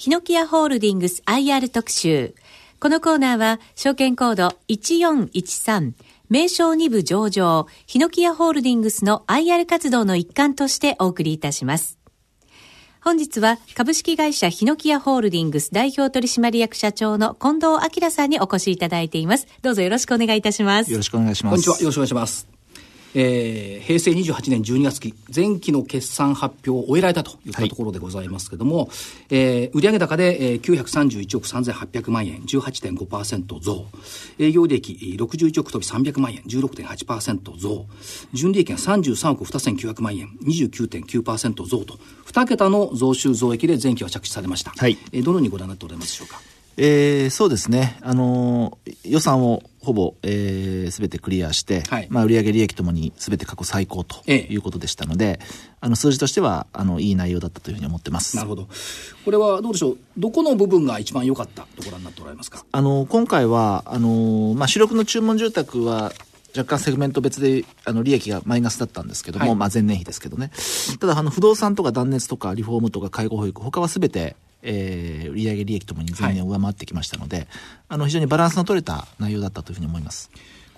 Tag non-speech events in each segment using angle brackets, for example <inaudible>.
ヒノキアホールディングス IR 特集。このコーナーは、証券コード1413、名称2部上場、ヒノキアホールディングスの IR 活動の一環としてお送りいたします。本日は株式会社ヒノキアホールディングス代表取締役社長の近藤明さんにお越しいただいています。どうぞよろしくお願いいたします。よろしくお願いします。こんにちは。よろしくお願いします。えー、平成28年12月期、前期の決算発表を終えられたといったところでございますけれども、はい、えー、売上高で、えー、931億3800万円、18.5%増、営業利益61億飛び300万円、16.8%増、純利益が33億2900万円、29.9%増と、2桁の増収増益で前期は着地されました。はい、えー、どのようにご覧になっておられますでしょうか？えー、そうですね。あのー、予算をほぼ、えー、すべてクリアして、はい、まあ、売上利益ともにすべて過去最高ということでしたので、ええ、あの、数字としては、あの、いい内容だったというふうに思ってます。なるほど。これはどうでしょう？どこの部分が一番良かったとご覧になっておられますか？あの、今回は、あの、まあ、主力の注文住宅は、若干セグメント別であの利益がマイナスだったんですけども、はい、まあ前年比ですけどね。ただあの不動産とか断熱とかリフォームとか介護保育、他はすべてえー、売上利益ともに前年を上回ってきましたので、はい、あの非常にバランスの取れた内容だったというふうに思います。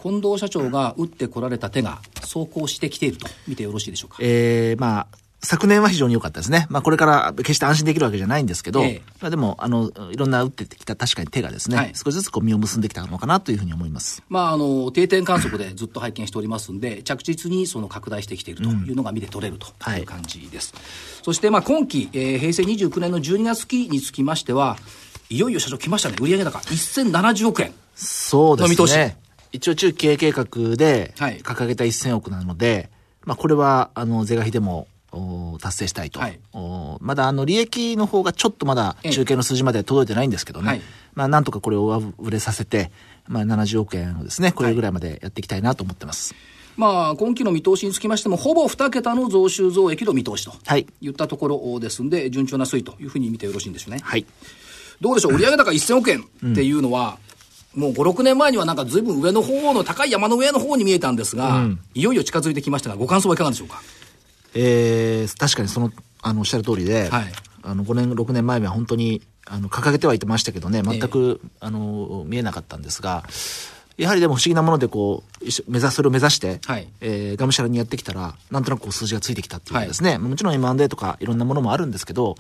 近藤社長が打ってこられた手が走行してきていると見てよろしいでしょうか。えー、まあ、昨年は非常に良かったですね。まあこれから決して安心できるわけじゃないんですけど、ええ、まあでも、あの、いろんな打ってきた確かに手がですね、はい、少しずつこう実を結んできたのかなというふうに思います。まああの、定点観測でずっと拝見しておりますんで、着実にその拡大してきているというのが見て取れるという感じです。うんはい、そしてまあ今期、えー、平成29年の12月期につきましては、いよいよ社長来ましたね。売上高1070億円。そうですね。一応中期経営計画で掲げた1000億なので、はい、まあこれは、あの、是が非でも達成したいと、はい、まだあの利益の方がちょっとまだ中継の数字まで届いてないんですけどね、はい、まあなんとかこれを上振れさせて、まあ、70億円をですねこれぐらいまでやっていきたいなと思ってます。まあ、今期の見通しにつきましても、ほぼ2桁の増収増益の見通しとい。ったところですんで、順調な推移というふうに見てよろしいんですよね。はい。どうでしょう、売上高1000億円っていうのは、うん、もう5、6年前にはなんかずいぶん上の方の高い山の上の方に見えたんですが、うん、いよいよ近づいてきましたが、ご感想はいかがでしょうか？えー、確かにその、あの、おっしゃる通りで、はい、あの、5年、6年前は本当に、あの、掲げてはいてましたけどね、全く、えー、あの、見えなかったんですが、やはりでも不思議なものでこう、目指それを目指して、はい、えー、がむしゃらにやってきたら、なんとなくこう数字がついてきたっていうかですね、はい、もちろん M&A とかいろんなものもあるんですけど、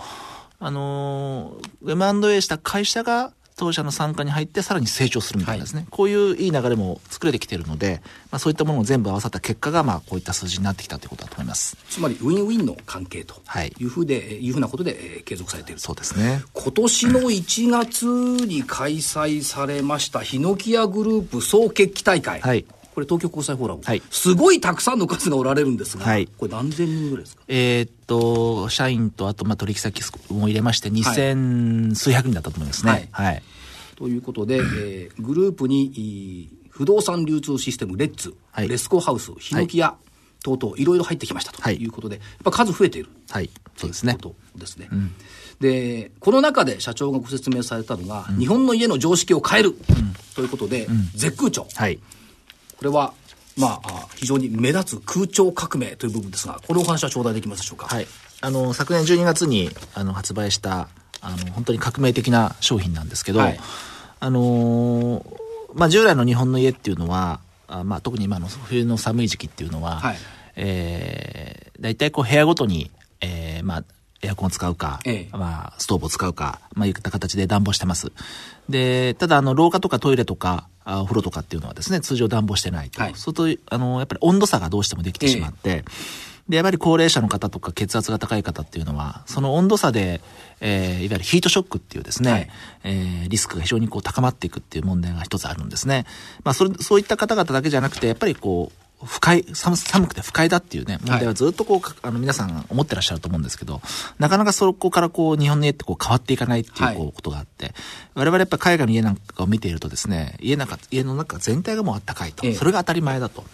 あのー、M&A した会社が当社の参加に入ってさらに成長するみたいなですね、はい、こういういい流れも作れてきているので、まあ、そういったものを全部合わさった結果が、まあ、こういった数字になってきたということだと思います。つまりウィンウィンの関係とい。うふうで、はい、いうふうなことで、えー、継続されている。そうですね。今年の1月に開催されましたヒノキアグループ総決起大会、はいこれ東京国際フォーラム、はい、すごいたくさんの数がおられるんですが、はい、これ何千人ぐらいですか？えー、っと、社員とあとまあ取引先も入れまして、二千数百人だったと思いますね。はい。はい、ということで、えー、グループに不動産流通システムレッツ、はい、レスコハウス、ヒノキ屋、等々いろいろ入ってきましたということで、やっぱ数増えている。はい。そうですね。ことですね。うん、で、この中で社長がご説明されたのが、うん、日本の家の常識を変える、うん、ということで、絶空調。はい。これは、まあ、非常に目立つ空調革命という部分ですが、このお話は頂戴できますでしょうか？はい。あの、昨年12月に、あの、発売した、あの、本当に革命的な商品なんですけど、はいあのー、まあ、従来の日本の家っていうのは、あまあ、特に今の冬の寒い時期っていうのは、はい、えー、大体こう部屋ごとに、えー、まあ、エアコンを使うか、ええ、まあ、ストーブを使うか、まあ、いった形で暖房してます。で、ただ、あの、廊下とかトイレとか、あお風呂とかっていうのはですね、通常暖房してないと。はい、そうすると、あの、やっぱり温度差がどうしてもできてしまって、えで、やっぱり高齢者の方とか血圧が高い方っていうのは、その温度差で、えー、いわゆるヒートショックっていうですね、はい、えー、リスクが非常にこう高まっていくっていう問題が一つあるんですね。まあ、それ、そういった方々だけじゃなくて、やっぱりこう、不快、寒寒くて不快だっていうね、問題はずっとこう、はい、あの皆さん思ってらっしゃると思うんですけど、なかなかそこからこう、日本の家ってこう変わっていかないっていうこうことがあって、はい、我々やっぱ海外の家なんかを見ているとですね、家なんか、家の中全体がもうあったかいと、ええ、それが当たり前だと。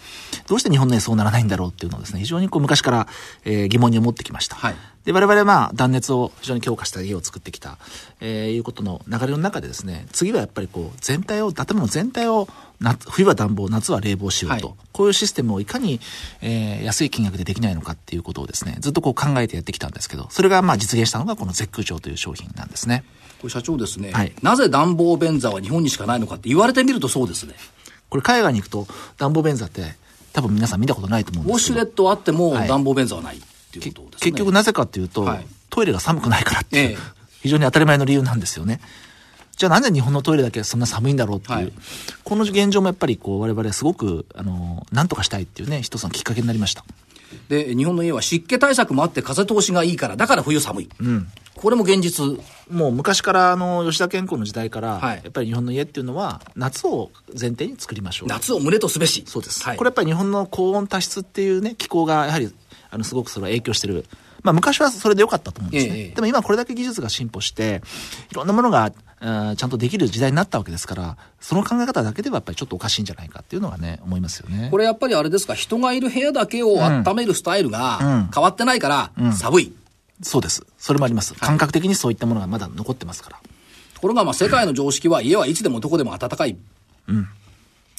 どうして日本の家そうならないんだろうっていうのをですね、非常にこう昔から、えー、疑問に思ってきました。はい、で、我々はまあ断熱を非常に強化した家を作ってきた、えー、いうことの流れの中でですね、次はやっぱりこう、全体を、建物全体を夏、冬は暖房、夏は冷房しようと、はい、こういうシステムをいかに、えー、安い金額でできないのかっていうことをですね、ずっとこう考えてやってきたんですけど、それがまあ実現したのがこの絶空調という商品なんですね。これ社長ですね、はい、なぜ暖房便座は日本にしかないのかって言われてみるとそうですね。これ海外に行くと暖房便座って多分皆さん見たことないと思うんですけど。ウォシュレットあっても暖房便座はない。はいっていうことですね。結局なぜかっていうと、はい、トイレが寒くないからっていう、ええ、非常に当たり前の理由なんですよね。じゃあなんで日本のトイレだけそんな寒いんだろうっていう、はい、この現状もやっぱりこう我々すごく、あの、なんとかしたいっていうね、一つのきっかけになりました。で、日本の家は湿気対策もあって風通しがいいから、だから冬寒い。うん。これも現実。もう昔から、あの、吉田健康の時代から、はい、やっぱり日本の家っていうのは、夏を前提に作りましょう。夏を胸とすべし。そうです。はい、これやっぱり日本の高温多湿っていうね、気候がやはりあの、すごくそれは影響してる。まあ、昔はそれでよかったと思うんですね。ええ、でも今これだけ技術が進歩して、いろんなものが、ちゃんとできる時代になったわけですから、その考え方だけではやっぱりちょっとおかしいんじゃないかっていうのはね、思いますよね。これやっぱりあれですか、人がいる部屋だけを温めるスタイルが変わってないから、寒い、うんうん、そうです。それもあります。感覚的にそういったものがまだ残ってますから。ところが、まあ、世界の常識は家はいつでもどこでも暖かい。うん。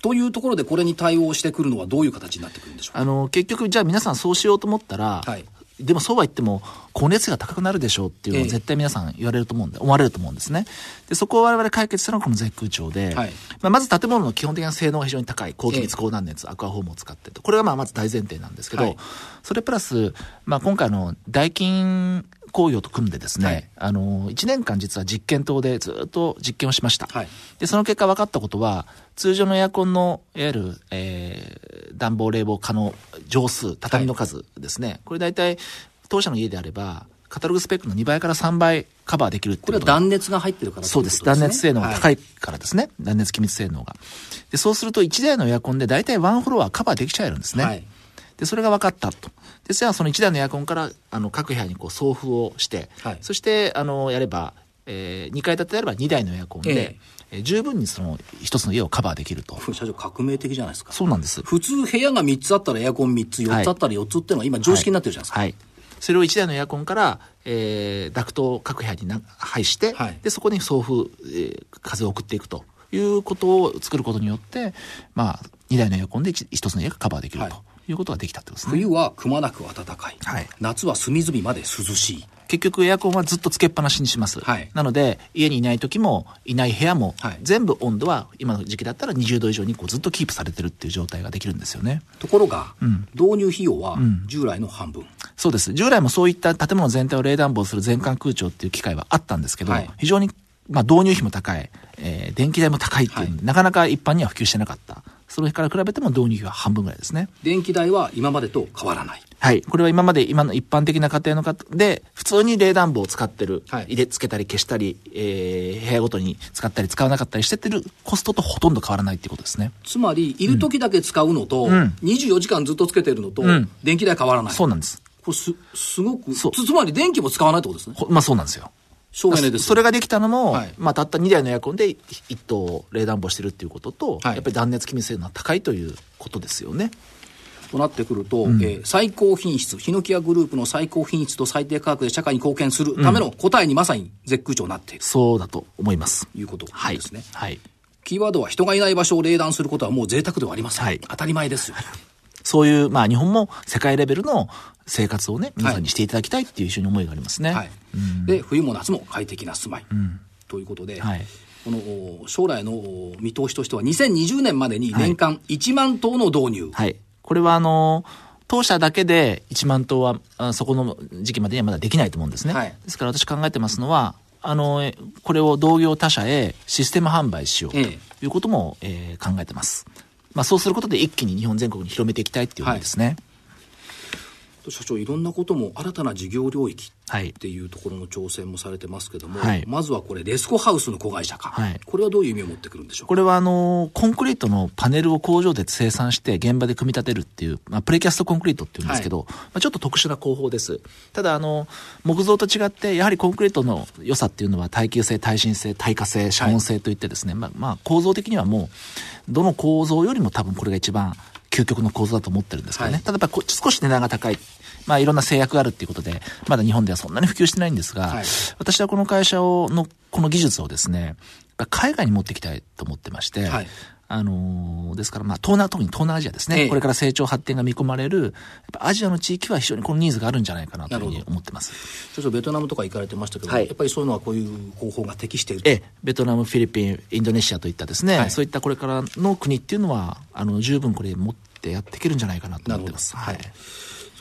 というところでこれに対応してくるのはどういう形になってくるんでしょうあの、結局、じゃあ皆さんそうしようと思ったら、はい、でもそうは言っても、光熱費が高くなるでしょうっていうのを絶対皆さん言われると思うんで、思われると思うんですね。で、そこを我々解決したのがこの絶空調で、はい、まあ、まず建物の基本的な性能が非常に高い、高気密、高断熱、アクアホームを使ってと。これがまあまず大前提なんですけど、はい、それプラス、まあ今回の代金工業と組んでですね、はい、あの、1年間実は実験棟でずっと実験をしました。はい、で、その結果分かったことは、通常のエアコンの、いわゆる、えー、暖房冷房可能乗数、畳の数ですね。はい、これ大体、当社の家であれば、カタログスペックの2倍から3倍カバーできるってこれは断熱が入ってるから、そうです。断熱性能が高いからですね。はい、断熱気密性能が。で、そうすると1台のエアコンで大体ワンフロアカバーできちゃえるんですね。はい、で、それが分かったと。で、じゃあその1台のエアコンから、あの、各部屋にこう送付をして、はい、そして、あの、やれば、えー、2階建てであれば2台のエアコンで、えー、十分にその一つの家をカバーできると。社長革命的じゃないですか。そうなんです。普通部屋が3つあったらエアコン3つ、4つあったら4つっていうのは今常識になってるじゃないですか。はい、はいそれを1台のエアコンから、えー、ダクトを各部屋にな配して、はい、でそこに送風、えー、風を送っていくということを作ることによって、まあ、2台のエアコンで 1, 1つの家がカバーできると。はいいうことができたってことですね。冬はくまなく暖かい。はい、夏は隅々まで涼しい。結局エアコンはずっとつけっぱなしにします。はい、なので、家にいない時も、いない部屋も、はい、全部温度は今の時期だったら20度以上にこうずっとキープされてるっていう状態ができるんですよね。ところが、うん、導入費用は従来の半分、うん、そうです。従来もそういった建物全体を冷暖房する全館空調っていう機会はあったんですけど、はい、非常にまあ、導入費も高い、えー、電気代も高いっていう、はい、なかなか一般には普及してなかった。それから比べても導入費は半分ぐらいですね。電気代は今までと変わらない。はい。これは今まで、今の一般的な家庭の方で、普通に冷暖房を使ってる、はい、入れ付けたり消したり、えー、部屋ごとに使ったり使わなかったりしててるコストとほとんど変わらないっていうことですね。つまり、いる時だけ使うのと、うん、24時間ずっとつけてるのと、うん、電気代変わらない。そうなんです。これす、すごく、つつまり電気も使わないってことですね。まあそうなんですよ。省エネです。それができたのも、はい、まあ、たった2台のエアコンで1棟冷暖房してるっていうことと、はい、やっぱり断熱気密性が高いということですよね。となってくると、うん、えー、最高品質、ヒノキアグループの最高品質と最低価格で社会に貢献するための答えにまさに絶空調になっている、うん、そうだと思います。いうことですね。はい。はい、キーワードは人がいない場所を冷暖することはもう贅沢ではありません。はい、当たり前ですよ。そういう、まあ日本も世界レベルの生活をね、皆さんにしていただきたいっていう一緒に思いがありますね。はい。うん、で、冬も夏も快適な住まい。うん、ということで、はい、この将来の見通しとしては、2020年までに年間1万棟の導入。はい。これはあの当社だけで1万棟は、あそこの時期までにはまだできないと思うんですね。はい、ですから私考えてますのは、あの、これを同業他社へシステム販売しようということも、ええー、考えてます。まあそうすることで一気に日本全国に広めていきたいっていう思いですね。はい社長いろんなことも新たな事業領域っていうところの挑戦もされてますけども、はい、まずはこれレスコハウスの子会社か、はい、これはどういう意味を持ってくるんでしょうこれはあのコンクリートのパネルを工場で生産して現場で組み立てるっていう、まあ、プレキャストコンクリートっていうんですけど、はい、まあ、ちょっと特殊な工法です。ただあの木造と違ってやはりコンクリートの良さっていうのは耐久性耐震性耐火性遮音性といってですね、まあ、まあ構造的にはもうどの構造よりも多分これが一番究極の構造だと思ってるんですけどね。はい、ただやっぱ少し値段が高い。まあいろんな制約があるっていうことで、まだ日本ではそんなに普及してないんですが、はい、私はこの会社を、の、この技術をですね、海外に持っていきたいと思ってまして、はい、あのー、ですから、まあ、東南、特に東南アジアですね、ええ、これから成長発展が見込まれる、アジアの地域は非常にこのニーズがあるんじゃないかなというふうに思ってます。ちょっとベトナムとか行かれてましたけど、はい、やっぱりそういうのはこういう方法が適しているええ、ベトナム、フィリピン、インドネシアといったですね、はい、そういったこれからの国っていうのは、あの、十分これ持ってやっていけるんじゃないかなと思ってます。はい。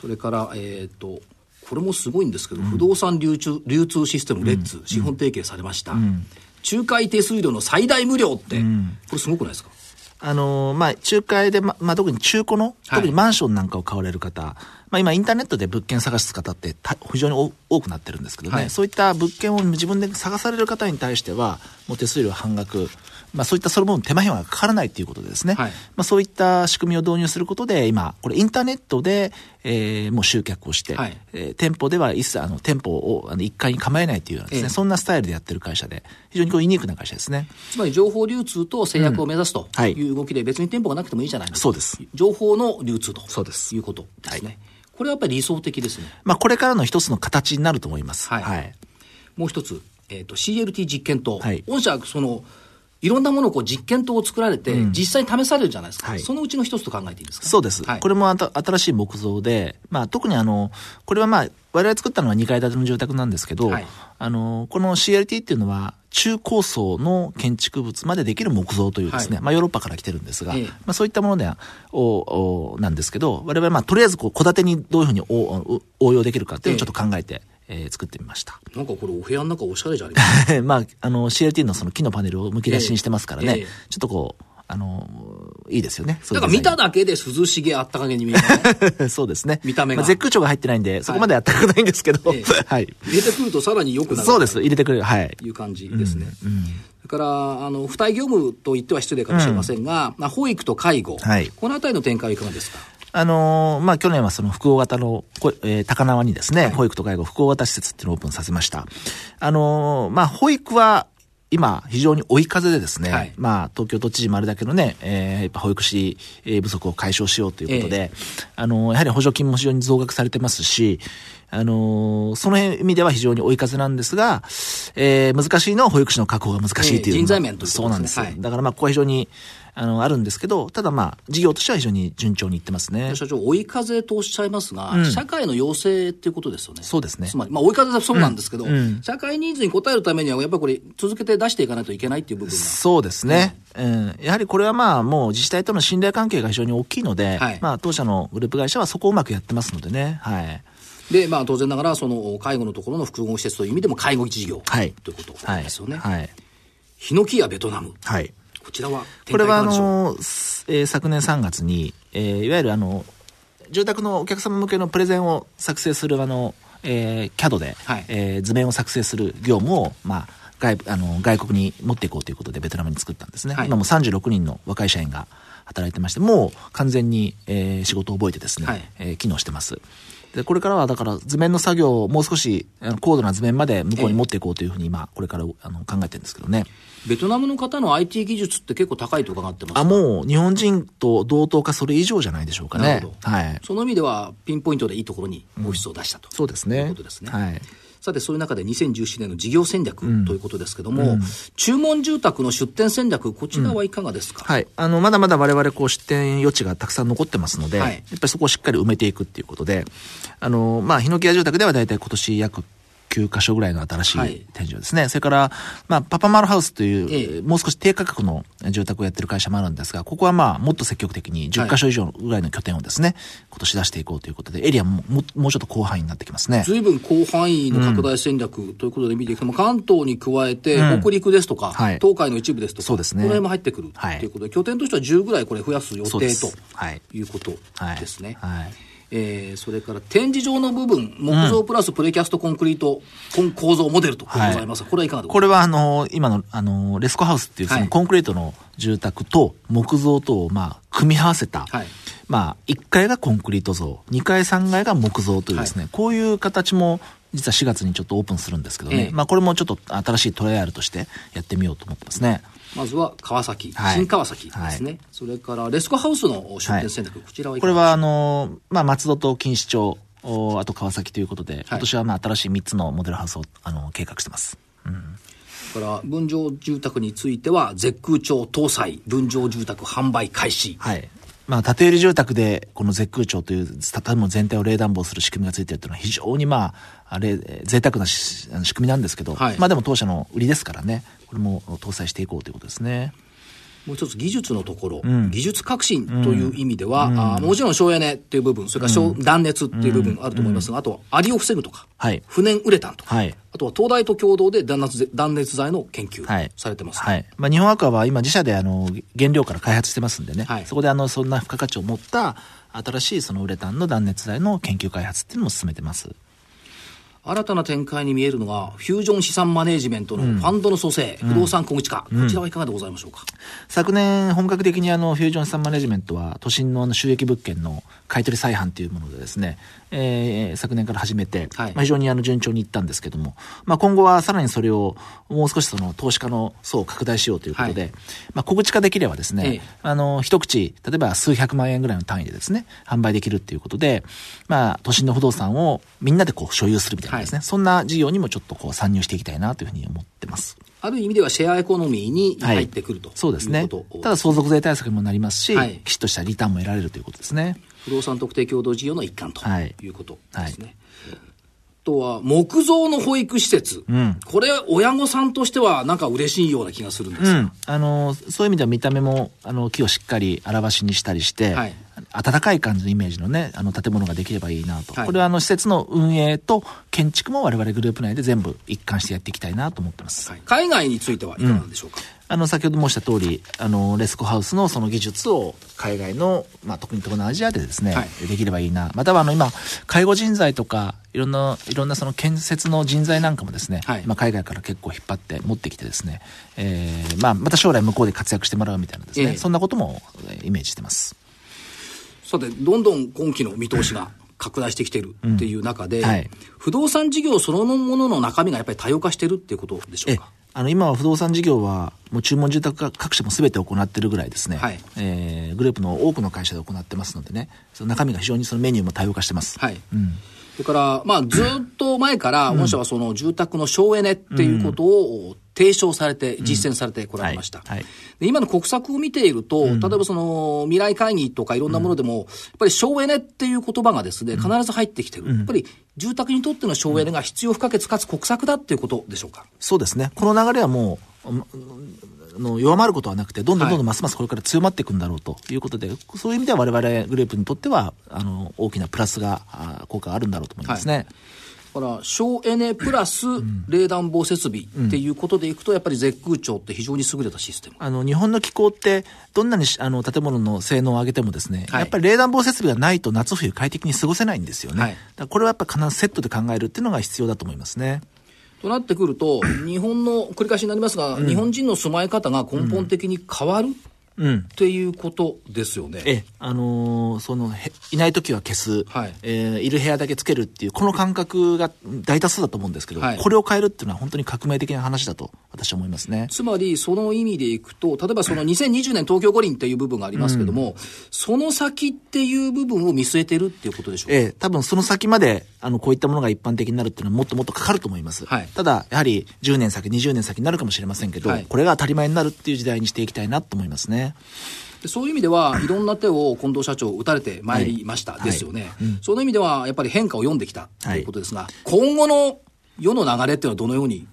それから、えっ、ー、と、これもすごいんですけど、うん、不動産流通流通システム、レッツ、うん、資本提携されました。うん、仲介手数料の最大無料って、これすごくないですか？あのー、まあ、仲介で、ま、まあ、特に中古の、特にマンションなんかを買われる方、はい、まあ、今インターネットで物件探す方って非常に多くなってるんですけどね、はい、そういった物件を自分で探される方に対しては、もう手数料半額、まあ、そういったその分手間暇がかからないということでですね、はい、まあ、そういった仕組みを導入することで、今、これインターネットで、えー、もう集客をして、はい、えー、店舗では一切あの店舗をあの1階に構えないというようなですね、えー、そんなスタイルでやってる会社で、非常にこうユニークな会社ですね。つまり情報流通と制約を目指すという動きで、別に店舗がなくてもいいじゃないですか。そうです。情報の流通とそうですいうことですね。はい、これはやっぱり理想的ですね。まあ、これからの一つの形になると思います。はい。はい、もう一つ、えっ、ー、と、CLT 実験と、はい、御社、その、いろんなものをこう実験棟を作られて、実際に試されるじゃないですか、はい、そのうちの一つと考えていいですか、そうです、はい、これもあた新しい木造で、まあ、特にあのこれはまあ、我々作ったのは2階建ての住宅なんですけど、はい、あのこの CLT っていうのは、中高層の建築物までできる木造というですね、はい、まあヨーロッパから来てるんですが、ええ、まあそういったものでは、おおなんですけど、我々はまあとりあえずこう戸建てにどういうふうに応応用できるかっていうのをちょっと考えて、えー、作ってみました。なんかこれお部屋の中おしゃれじゃあります <laughs> まあ、あの CLT のその木のパネルをむき出しにしてますからね、えーえー、ちょっとこう、あのいいですよね。だから見ただけで涼しげあったかげに見える、<laughs> そうですね。見た目が。まあ、絶空調が入ってないんで、そこまであったかくないんですけど、はい。<laughs> はい、入れてくるとさらに良くなる。そうです。入れてくる。はい。いう感じですね。うん、うんそれから、あの、付帯業務と言っては失礼かもしれませんが、うん、まあ、保育と介護、はい、このあたりの展開はいかがですか？あのー、まあ、去年はその複合型の、えー、高輪にですね、はい、保育と介護複合型施設っていうのをオープンさせました。あのー、まあ、保育は、今、非常に追い風でですね、はい、まあ、東京都知事もあれだけのね、えー、やっぱ保育士不足を解消しようということで、えー、あの、やはり補助金も非常に増額されてますし、あのー、その意味では非常に追い風なんですが、えー、難しいのは保育士の確保が難しいという、えー、人材面というそうなんです、はい、だからまあ、ここは非常に、あの、あるんですけど、ただまあ、事業としては非常に順調にいってますね。社長、追い風とおっしゃいますが、うん、社会の要請っていうことですよね。そうですね。つまり、まあ、追い風はそうなんですけど、うんうん、社会ニーズに応えるためには、やっぱりこれ、続けて出していかないといけないっていう部分が。そうですね。うん、やはりこれはまあ、もう自治体との信頼関係が非常に大きいので、はい、まあ、当社のグループ会社はそこをうまくやってますのでね。はい。で、まあ、当然ながら、その介護のところの複合施設という意味でも介護事業、はい、ということですよね。はい。はい、ヒノキやベトナム。はい。こちらはこれはあの、えー、昨年3月に、えー、いわゆるあの、住宅のお客様向けのプレゼンを作成するあの、えー、CAD で、はい、えー、図面を作成する業務を、まあ、外あの外国に持っていこうということでベトナムに作ったんですね。はい、今も36人の若い社員が働いてまして、もう完全に、えー、仕事を覚えてですね、はい、えー、機能してます。で、これからはだから図面の作業をもう少し高度な図面まで向こうに持っていこうというふうに今、これからあの考えてるんですけどね。ベトナムの方の IT 技術って結構高いと伺ってますあ、もう日本人と同等かそれ以上じゃないでしょうかね。なるほど。はい。その意味ではピンポイントでいいところにオフィスを出したと、うん、そうですね。いうことですね。はい。さて、そういう中で2017年の事業戦略ということですけども、うん、注文住宅の出店戦略、こちらはいかがですか、うん、はい。あの、まだまだ我々こう出店余地がたくさん残ってますので、はい、やっぱりそこをしっかり埋めていくっていうことで、あの、まあ、ヒノキ屋住宅では大体今年約9箇所ぐらいの新しい天井ですね。はい、それから、まあ、パパマルハウスという、ええ、もう少し低価格の住宅をやってる会社もあるんですが、ここはまあ、もっと積極的に10箇所以上ぐらいの拠点をですね、はい、今年出していこうということで、エリアもももうちょっと広範囲になってきますね。随分広範囲の拡大戦略ということで見ていくと、うん、関東に加えて、北陸ですとか、はい、東海の一部ですとか、そうですね。この辺も入ってくるということで、拠点としては10ぐらいこれ増やす予定とい。うことですね。はいえー、それから展示場の部分、木造プラスプレキャストコンクリート、うん、構造モデルとございます、はい、これはいかがでこれはあの今のあのレスコハウスっていうそのコンクリートの住宅と木造とをまあ組み合わせた、はい、まあ1階がコンクリート像、2階3階が木造というですね、はい、こういう形も実は4月にちょっとオープンするんですけどね、ええ、まあこれもちょっと新しいトライアルとしてやってみようと思ってますね。まずは川崎、はい、新川崎ですね、はい、それからレスコハウスの出店選択、はい、こちらはこれはあの、まあ、松戸と錦糸町、おあと川崎ということで、今年はまあ新しい3つのモデルハウスをあの計画してます。うん。から分譲住宅については絶空調搭載分譲住宅販売開始。はいまあ、建売住宅で、この絶空調という建物全体を冷暖房する仕組みがついているというのは非常にまあ、あれ、贅沢な仕組みなんですけど、はい、まあでも当社の売りですからね、これも搭載していこうということですね。もう一つ技術のところ、うん、技術革新という意味では、うん、あもちろん省エネっていう部分、それから省、断熱っていう部分あると思います。が、あとはアリを防ぐとか、はい、不燃ウレタンとか、はい、あとは東大と共同で断熱断熱材の研究されてます、はい、はい、まあ、日本アクアは今自社であの原料から開発してますんでね、はい、そこであのそんな付加価値を持った新しいそのウレタンの断熱材の研究開発っていうのも進めてます。新たな展開に見えるのが、フュージョン資産マネジメントのファンドの蘇生、うん、不動産小口化、こちらはいかがでございましょうか？昨年、本格的にあの、フュージョン資産マネジメントは、都心の収益物件の買取再販というものでですね、えー、昨年から始めて、はい、まあ、非常にあの順調にいったんですけども、まあ、今後はさらにそれをもう少しその投資家の層を拡大しようということで、はい、まあ、小口化できればですね、ええ、あの、一口、例えば数百万円ぐらいの単位でですね、販売できるっていうことで、まあ、都心の不動産をみんなでこう所有するみたいなですね、はい、そんな事業にもちょっとこう参入していきたいなというふうに思ってます。ある意味ではシェアエコノミーに入ってくると、はい、そうですね。ただ相続税対策にもなりますし、はい、きちっとしたリターンも得られるということですね。不動産特定共同事業の一環とい。うことですね。はい。とは木造の保育施設、うん、これ親御さんとしてはなんか嬉しいような気がするんですが、うん、あのそういう意味では見た目もあの木をしっかり荒しにしたりして、はい、温かい感じのイメージのね、あの建物ができればいいなと。はい、これはあの施設の運営と建築も我々グループ内で全部一貫してやっていきたいなと思ってます。はい、海外についてはいかがでしょうか、うん、あの、先ほど申した通り、あの、レスコハウスのその技術を海外の、まあ、特に東南アジアでですね、はい、できればいいな。またはあの、今、介護人材とか、いろんな、いろんなその建設の人材なんかもですね、はい、まあ、海外から結構引っ張って持ってきてですね、えー、まあ、また将来向こうで活躍してもらうみたいなですね、えー、そんなこともイメージしてます。さて、どんどん今期の見通しが拡大してきてるっていう中で、うん。はい、不動産事業そのものの中身がやっぱり多様化してるっていうことでしょうか？あの今は不動産事業は、もう注文住宅各社もすべて行ってるぐらいですね、はい、えー、グループの多くの会社で行ってますのでね、その中身が非常にそのメニューも多様化してます。はい。うん。それから、まあ、ずっと前から、御社はその住宅の省エネっていうことを提唱されて、実践されてこられました。で今の国策を見ていると、例えばその未来会議とかいろんなものでも、やっぱり省エネっていう言葉がですね、必ず入ってきてる。やっぱり住宅にとっての省エネが必要不可欠かつ国策だっていうことでしょうか？そうですね。この流れはもう、の弱まることはなくて、どんどんどんどんますますこれから強まっていくんだろうということで、はい、そういう意味では我々グループにとっては、あの、大きなプラスが、効果があるんだろうと思いますね。はいだから省エネプラス冷暖房設備っていうことでいくと、やっぱり絶空調って非常に優れたシステム。あの、日本の気候って、どんなにあの建物の性能を上げてもですね、はい、やっぱり冷暖房設備がないと夏冬快適に過ごせないんですよね。はい、これはやっぱ必ずセットで考えるっていうのが必要だと思いますね。となってくると、日本の、繰り返しになりますが、うん、日本人の住まい方が根本的に変わる、うん、っていうことですよね。えあのー、そのいない時は消す、はい、えー、いる部屋だけつけるっていうこの感覚が大多数だと思うんですけど、はい、これを変えるっていうのは本当に革命的な話だと私は思いますね。つまりその意味でいくと例えばその2020年東京五輪っていう部分がありますけども、うん、その先っていう部分を見据えてるっていうことでしょうか？ええ多分その先まであのこういったものが一般的になるっていうのはもっともっとかかると思います。はい、ただやはり10年先20年先になるかもしれませんけど、これが当たり前になるっていう時代にしていきたいなと思いますね。でそういう意味では、いろんな手を近藤社長、打たれてまいりましたですよね、はい。はいうん、その意味では、やっぱり変化を読んできたということですが、はい、今後の世の流れっていうのは、どのように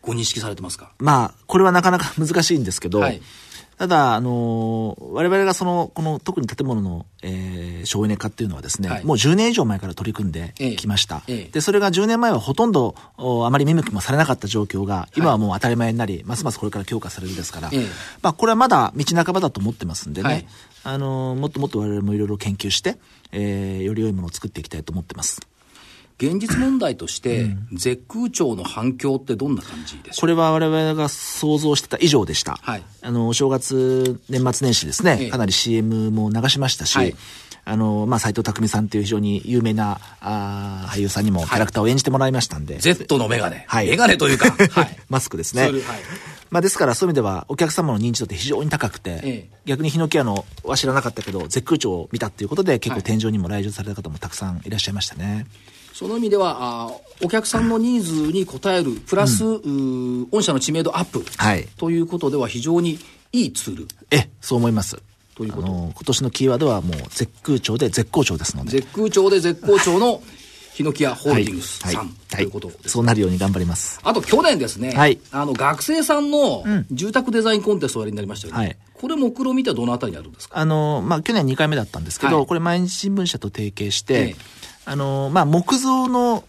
ご認識されてますか？まあ、これはなかなか難しいんですけど、はい、ただ、あのー、我々がその、この特に建物の、えー、省エネ化っていうのはですね、はい、もう10年以上前から取り組んできました。ええ、で、それが10年前はほとんどあまり見向きもされなかった状況が、今はもう当たり前になり、はい、ますますこれから強化されるですから、え、まあ、これはまだ道半ばだと思ってますんでね、はい、あのー、もっともっと我々もいろいろ研究して、えー、より良いものを作っていきたいと思ってます。現実問題として、絶空調の反響ってどんな感じでしょう？これは我々が想像してた以上でした。はい、あの、お正月、年末年始ですね、かなり CM も流しましたし、はいあの、まあ、斎藤匠さんという非常に有名な、あ俳優さんにもキャラクターを演じてもらいましたんで。はい、Z のメガネ。はい。メガネというか、<laughs> はい。マスクですね。はい。まあ、ですからそういう意味ではお客様の認知度って非常に高くて、ええ、逆にヒノキ屋のは知らなかったけど絶空調を見たっていうことで結構天井にも来場された方もたくさんいらっしゃいましたね。その意味ではあお客さんのニーズに応えるプラス、うん、御社の知名度アップ、はい、ということでは非常にいいツール。えそう思います。ということ。今年のキーワードはもう絶空調で絶好調ですので。絶空調で絶好調のヒノキ屋ホールディングスさん、はい、ということです、ね、そうなるように頑張ります。あと去年ですね、はい、あの学生さんの住宅デザインコンテストをやりになりましたよね、はい、これ目論見てはどのあたりにあるんですか？あの、まあ、去年2回目だったんですけど、これ毎日新聞社と提携して、ええ、あの、まあ、木造の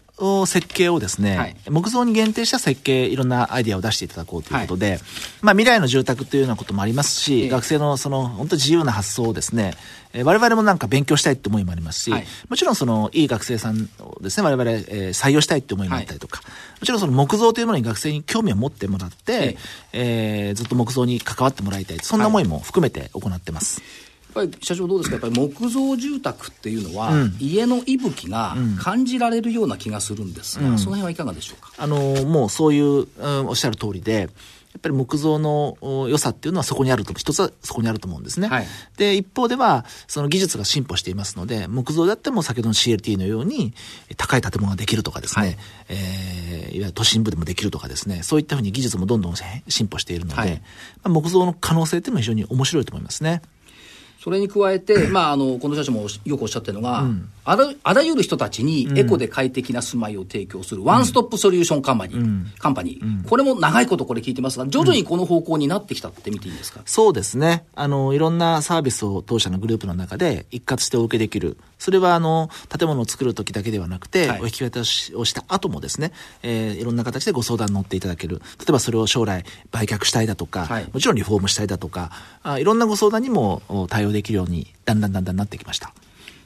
設計をですね、はい、木造に限定した設計、いろんなアイディアを出していただこうということで、はい、まあ未来の住宅というようなこともありますし、えー、学生のその本当自由な発想をですね、えー、我々もなんか勉強したいって思いもありますし、はい、もちろんそのいい学生さんをですね、我々、えー、採用したいって思いもあったりとか、もちろんその木造というものに学生に興味を持ってもらって、えー、ずっと木造に関わってもらいたい、そんな思いも含めて行ってます。ぱり社長どうですか？やっぱり木造住宅っていうのは、うん、家の息吹が感じられるような気がするんですが、うん、その辺はいかがでしょうか？あのもうそういう、うん、おっしゃる通りでやっぱり木造の良さっていうのはそこにあると、一つはそこにあると思うんですね。はい、で、一方では、その技術が進歩していますので、木造であっても先ほどの CLT のように、高い建物ができるとかですね、はい、えー、いわゆる都心部でもできるとかですね、そういったふうに技術もどんどん進歩しているので、はい、まあ、木造の可能性っていうのは非常に面白いと思いますね。それに加えて、まあ、あの、この社長もよくおっしゃってるのが、うん、あらあらゆる人たちにエコで快適な住まいを提供するワンストップソリューションカンパニー、うん、カンパニー、これも長いことこれ聞いてますが、徐々にこの方向になってきたって見ていいですか、そうですね。あの、いろんなサービスを当社のグループの中で一括してお受けできる。それは、あの、建物を作る時だけではなくて、はい、お引き渡しをした後もですね、えー、いろんな形でご相談に乗っていただける。例えばそれを将来売却したいだとか、はい、もちろんリフォームしたいだとか、あいろんなご相談にも対応できるように、だんだんだんだんなってきました。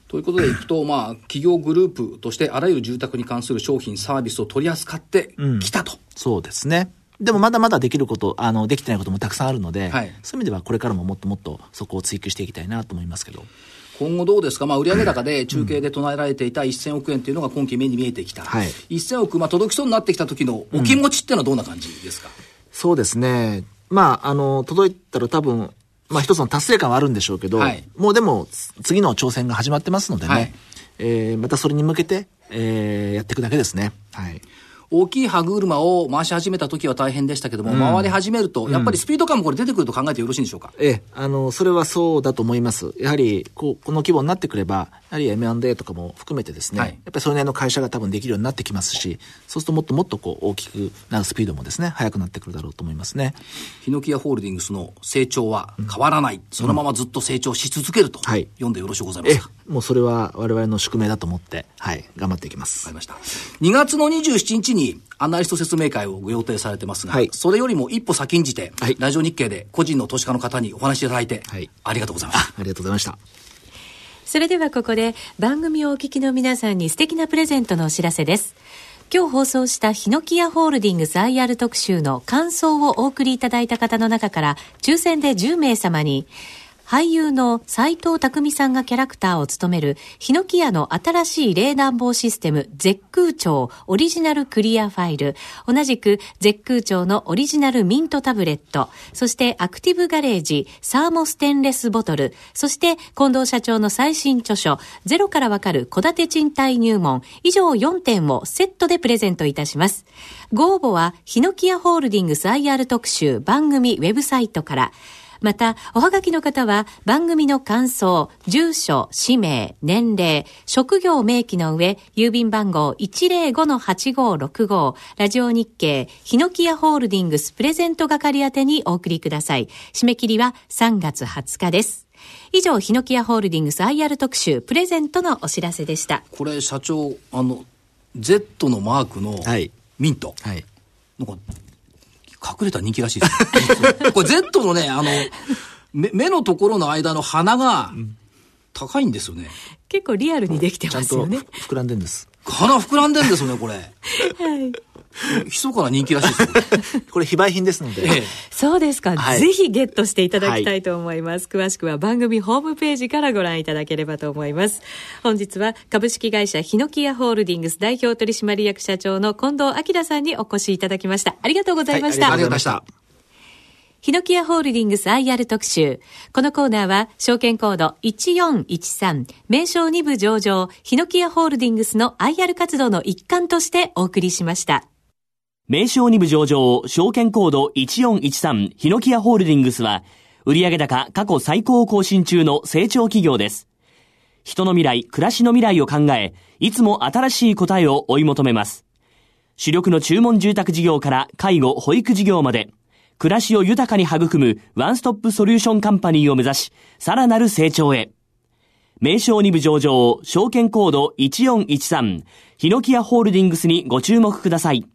ということでいくと、まあ、企業グループとしてあらゆる住宅に関する商品、サービスを取り扱ってきたと、うん、そうですね。でもまだまだできること、あの、できてないこともたくさんあるので、はい、そういう意味ではこれからももっともっとそこを追求していきたいなと思いますけど。今後どうですか、まあ、売上高で中継で唱えられていた1000億円というのが今期目に見えてきた、はい、1000億、まあ、届きそうになってきた時のお気持ちっていうのはどんな感じですか、うん、そうですね。まあ、あの、届いたら多分、まあ一つの達成感はあるんでしょうけど、はい、もうでも次の挑戦が始まってますのでね、はい、えー、またそれに向けて、えー、やっていくだけですね。はい。大きい歯車を回し始めた時は大変でしたけども、うん、回り始めると、やっぱりスピード感もこれ出てくると考えてよろしいんでしょうか、ええ、あの、それはそうだと思います。やはり、こう、この規模になってくれば、やはり M&A とかも含めてですね、はい、やっぱりそれなりの会社が多分できるようになってきますし、そうするともっともっとこう、大きくなるスピードもですね、速くなってくるだろうと思いますね。ヒノキヤホールディングスの成長は変わらない、うん、そのままずっと成長し続けると、はい、読んでよろしゅうございますか、もうそれは我々の宿命だと思って、はい、頑張っていきます。わかりました。2月の27日にアナリスト説明会をご予定されてますが、はい、それよりも一歩先んじて、はい、ラジオ日経で個人の投資家の方にお話しいただいて、はい、ありがとうございました。ありがとうございました。それではここで番組をお聞きの皆さんに素敵なプレゼントのお知らせです。今日放送したヒノキヤホールディングス IR 特集の感想をお送りいただいた方の中から抽選で10名様に俳優の斎藤匠さんがキャラクターを務める、ヒノキヤの新しい冷暖房システム、絶空調オリジナルクリアファイル、同じく絶空調のオリジナルミントタブレット、そしてアクティブガレージ、サーモステンレスボトル、そして近藤社長の最新著書、ゼロからわかる戸建て賃貸入門、以上4点をセットでプレゼントいたします。ご応募は、ヒノキヤホールディングス IR 特集番組ウェブサイトから、また、おはがきの方は番組の感想、住所、氏名、年齢、職業明記の上、郵便番号105-8565、ラジオ日経、ヒノキヤホールディングスプレゼント係宛てにお送りください。締め切りは3月20日です。以上、ヒノキヤホールディングス IR 特集、プレゼントのお知らせでした。これ、社長、あの、Z のマークのミント。はい。なんか隠れた人気らしいです。<laughs> これ Z のね、あの、目目のところの間の鼻が高いんですよね。結構リアルにできてますよね。ちゃんと膨らんでんです。鼻膨らんでんですよね、これ。<laughs> はい。密かな人気らしいです <laughs> これ非売品ですので。ええ、そうですか、はい、ぜひゲットしていただきたいと思います、はい、詳しくは番組ホームページからご覧いただければと思います。本日は株式会社ヒノキヤホールディングス代表取締役社長の近藤明さんにお越しいただきました。ありがとうございました。はい、ありがとうございました。ヒノキヤホールディングス IR 特集。このコーナーは、証券コード1413、名称2部上場、ヒノキヤホールディングスの IR 活動の一環としてお送りしました。名称2部上場、証券コード1413、ヒノキヤホールディングスは、売上高過去最高を更新中の成長企業です。人の未来、暮らしの未来を考え、いつも新しい答えを追い求めます。主力の注文住宅事業から介護、保育事業まで、暮らしを豊かに育むワンストップソリューションカンパニーを目指し、さらなる成長へ。名称2部上場、証券コード1413、ヒノキアホールディングスにご注目ください。